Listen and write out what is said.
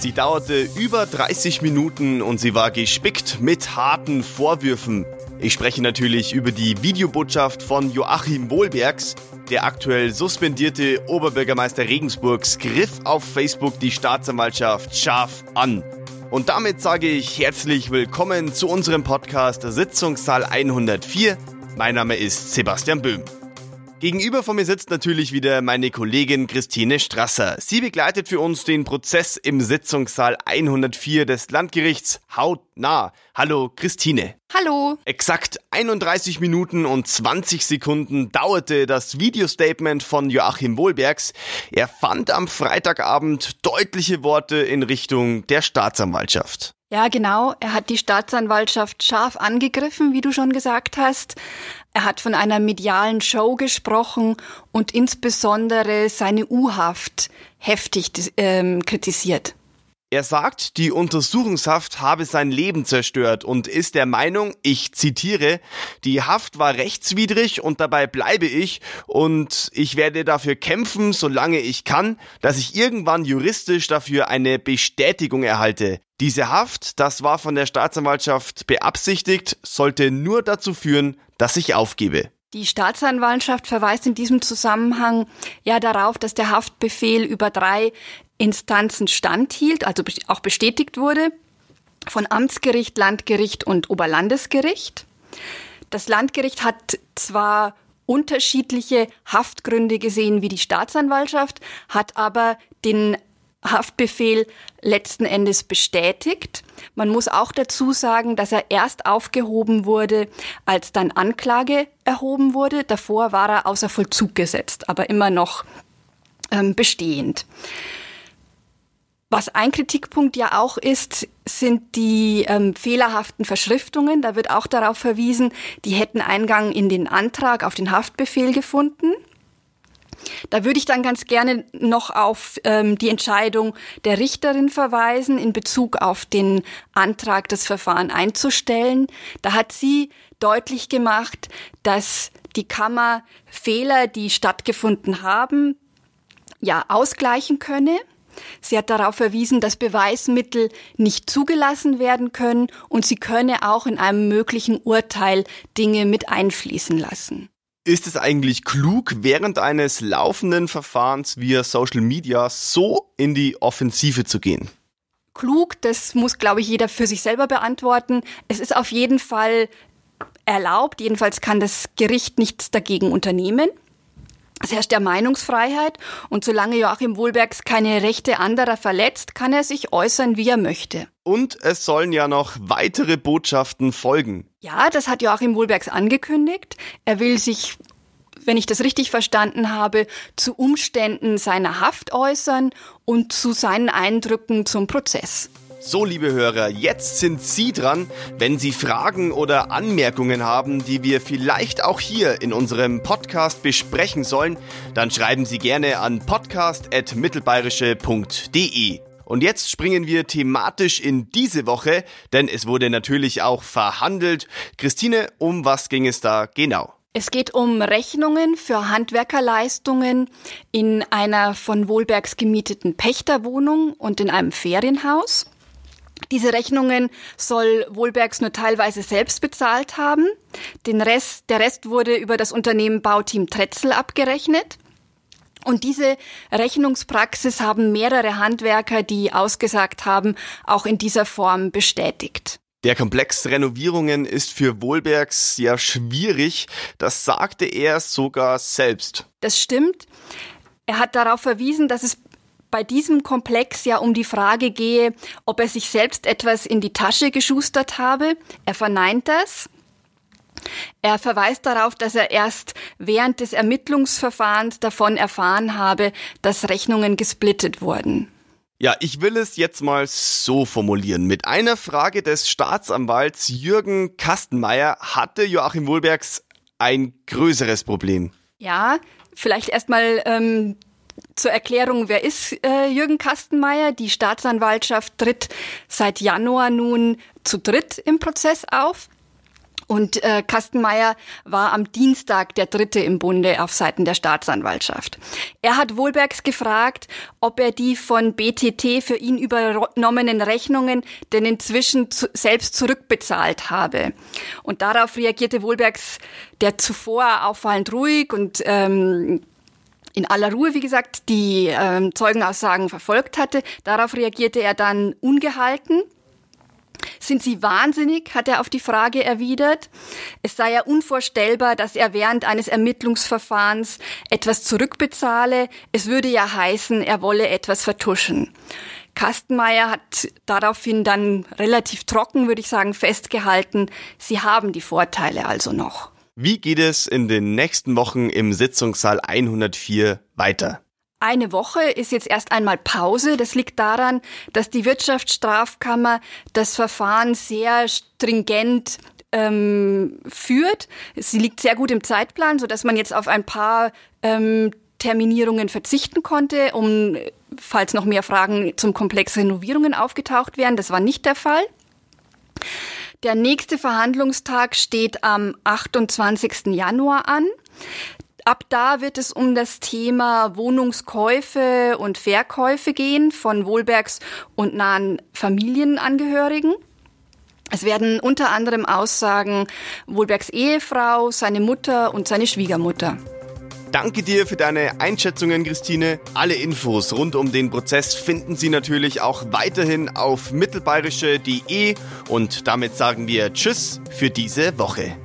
Sie dauerte über 30 Minuten und sie war gespickt mit harten Vorwürfen. Ich spreche natürlich über die Videobotschaft von Joachim Wohlbergs. Der aktuell suspendierte Oberbürgermeister Regensburgs griff auf Facebook die Staatsanwaltschaft scharf an. Und damit sage ich herzlich willkommen zu unserem Podcast Sitzungssaal 104. Mein Name ist Sebastian Böhm. Gegenüber von mir sitzt natürlich wieder meine Kollegin Christine Strasser. Sie begleitet für uns den Prozess im Sitzungssaal 104 des Landgerichts hautnah. Hallo Christine. Hallo. Exakt 31 Minuten und 20 Sekunden dauerte das Videostatement von Joachim Wohlbergs. Er fand am Freitagabend deutliche Worte in Richtung der Staatsanwaltschaft. Ja, genau. Er hat die Staatsanwaltschaft scharf angegriffen, wie du schon gesagt hast. Er hat von einer medialen Show gesprochen und insbesondere seine U-Haft heftig ähm, kritisiert. Er sagt, die Untersuchungshaft habe sein Leben zerstört und ist der Meinung, ich zitiere, die Haft war rechtswidrig und dabei bleibe ich und ich werde dafür kämpfen, solange ich kann, dass ich irgendwann juristisch dafür eine Bestätigung erhalte. Diese Haft, das war von der Staatsanwaltschaft beabsichtigt, sollte nur dazu führen, dass ich aufgebe. Die Staatsanwaltschaft verweist in diesem Zusammenhang ja darauf, dass der Haftbefehl über drei Instanzen standhielt, also auch bestätigt wurde, von Amtsgericht, Landgericht und Oberlandesgericht. Das Landgericht hat zwar unterschiedliche Haftgründe gesehen wie die Staatsanwaltschaft, hat aber den Haftbefehl letzten Endes bestätigt. Man muss auch dazu sagen, dass er erst aufgehoben wurde, als dann Anklage erhoben wurde. Davor war er außer Vollzug gesetzt, aber immer noch ähm, bestehend. Was ein Kritikpunkt ja auch ist, sind die ähm, fehlerhaften Verschriftungen. Da wird auch darauf verwiesen, die hätten Eingang in den Antrag auf den Haftbefehl gefunden. Da würde ich dann ganz gerne noch auf ähm, die Entscheidung der Richterin verweisen in Bezug auf den Antrag, das Verfahren einzustellen. Da hat sie deutlich gemacht, dass die Kammer Fehler, die stattgefunden haben, ja ausgleichen könne. Sie hat darauf verwiesen, dass Beweismittel nicht zugelassen werden können und sie könne auch in einem möglichen Urteil Dinge mit einfließen lassen. Ist es eigentlich klug, während eines laufenden Verfahrens via Social Media so in die Offensive zu gehen? Klug, das muss, glaube ich, jeder für sich selber beantworten. Es ist auf jeden Fall erlaubt, jedenfalls kann das Gericht nichts dagegen unternehmen. Es herrscht ja Meinungsfreiheit und solange Joachim Wohlbergs keine Rechte anderer verletzt, kann er sich äußern, wie er möchte. Und es sollen ja noch weitere Botschaften folgen. Ja, das hat Joachim Wohlbergs angekündigt. Er will sich, wenn ich das richtig verstanden habe, zu Umständen seiner Haft äußern und zu seinen Eindrücken zum Prozess. So, liebe Hörer, jetzt sind Sie dran. Wenn Sie Fragen oder Anmerkungen haben, die wir vielleicht auch hier in unserem Podcast besprechen sollen, dann schreiben Sie gerne an podcast.mittelbayerische.de. Und jetzt springen wir thematisch in diese Woche, denn es wurde natürlich auch verhandelt. Christine, um was ging es da genau? Es geht um Rechnungen für Handwerkerleistungen in einer von Wohlbergs gemieteten Pächterwohnung und in einem Ferienhaus. Diese Rechnungen soll Wohlbergs nur teilweise selbst bezahlt haben. Den Rest, der Rest wurde über das Unternehmen Bauteam Tretzel abgerechnet. Und diese Rechnungspraxis haben mehrere Handwerker, die ausgesagt haben, auch in dieser Form bestätigt. Der Komplex Renovierungen ist für Wohlbergs ja schwierig. Das sagte er sogar selbst. Das stimmt. Er hat darauf verwiesen, dass es bei diesem Komplex ja um die Frage gehe, ob er sich selbst etwas in die Tasche geschustert habe. Er verneint das. Er verweist darauf, dass er erst während des Ermittlungsverfahrens davon erfahren habe, dass Rechnungen gesplittet wurden. Ja, ich will es jetzt mal so formulieren. Mit einer Frage des Staatsanwalts Jürgen Kastenmeier hatte Joachim Wohlbergs ein größeres Problem. Ja, vielleicht erstmal ähm, zur Erklärung, wer ist äh, Jürgen Kastenmeier? Die Staatsanwaltschaft tritt seit Januar nun zu dritt im Prozess auf. Und äh, Kastenmeier war am Dienstag der Dritte im Bunde auf Seiten der Staatsanwaltschaft. Er hat Wohlbergs gefragt, ob er die von BTT für ihn übernommenen Rechnungen denn inzwischen zu, selbst zurückbezahlt habe. Und darauf reagierte Wohlbergs, der zuvor auffallend ruhig und ähm, in aller Ruhe, wie gesagt, die ähm, Zeugenaussagen verfolgt hatte. Darauf reagierte er dann ungehalten sind Sie wahnsinnig? hat er auf die Frage erwidert. Es sei ja unvorstellbar, dass er während eines Ermittlungsverfahrens etwas zurückbezahle. Es würde ja heißen, er wolle etwas vertuschen. Kastenmeier hat daraufhin dann relativ trocken, würde ich sagen, festgehalten, sie haben die Vorteile also noch. Wie geht es in den nächsten Wochen im Sitzungssaal 104 weiter? Eine Woche ist jetzt erst einmal Pause. Das liegt daran, dass die Wirtschaftsstrafkammer das Verfahren sehr stringent ähm, führt. Sie liegt sehr gut im Zeitplan, so dass man jetzt auf ein paar ähm, Terminierungen verzichten konnte, um falls noch mehr Fragen zum Komplex Renovierungen aufgetaucht wären. Das war nicht der Fall. Der nächste Verhandlungstag steht am 28. Januar an. Ab da wird es um das Thema Wohnungskäufe und Verkäufe gehen von Wohlbergs und nahen Familienangehörigen. Es werden unter anderem Aussagen Wohlbergs Ehefrau, seine Mutter und seine Schwiegermutter. Danke dir für deine Einschätzungen, Christine. Alle Infos rund um den Prozess finden Sie natürlich auch weiterhin auf mittelbayerische.de und damit sagen wir Tschüss für diese Woche.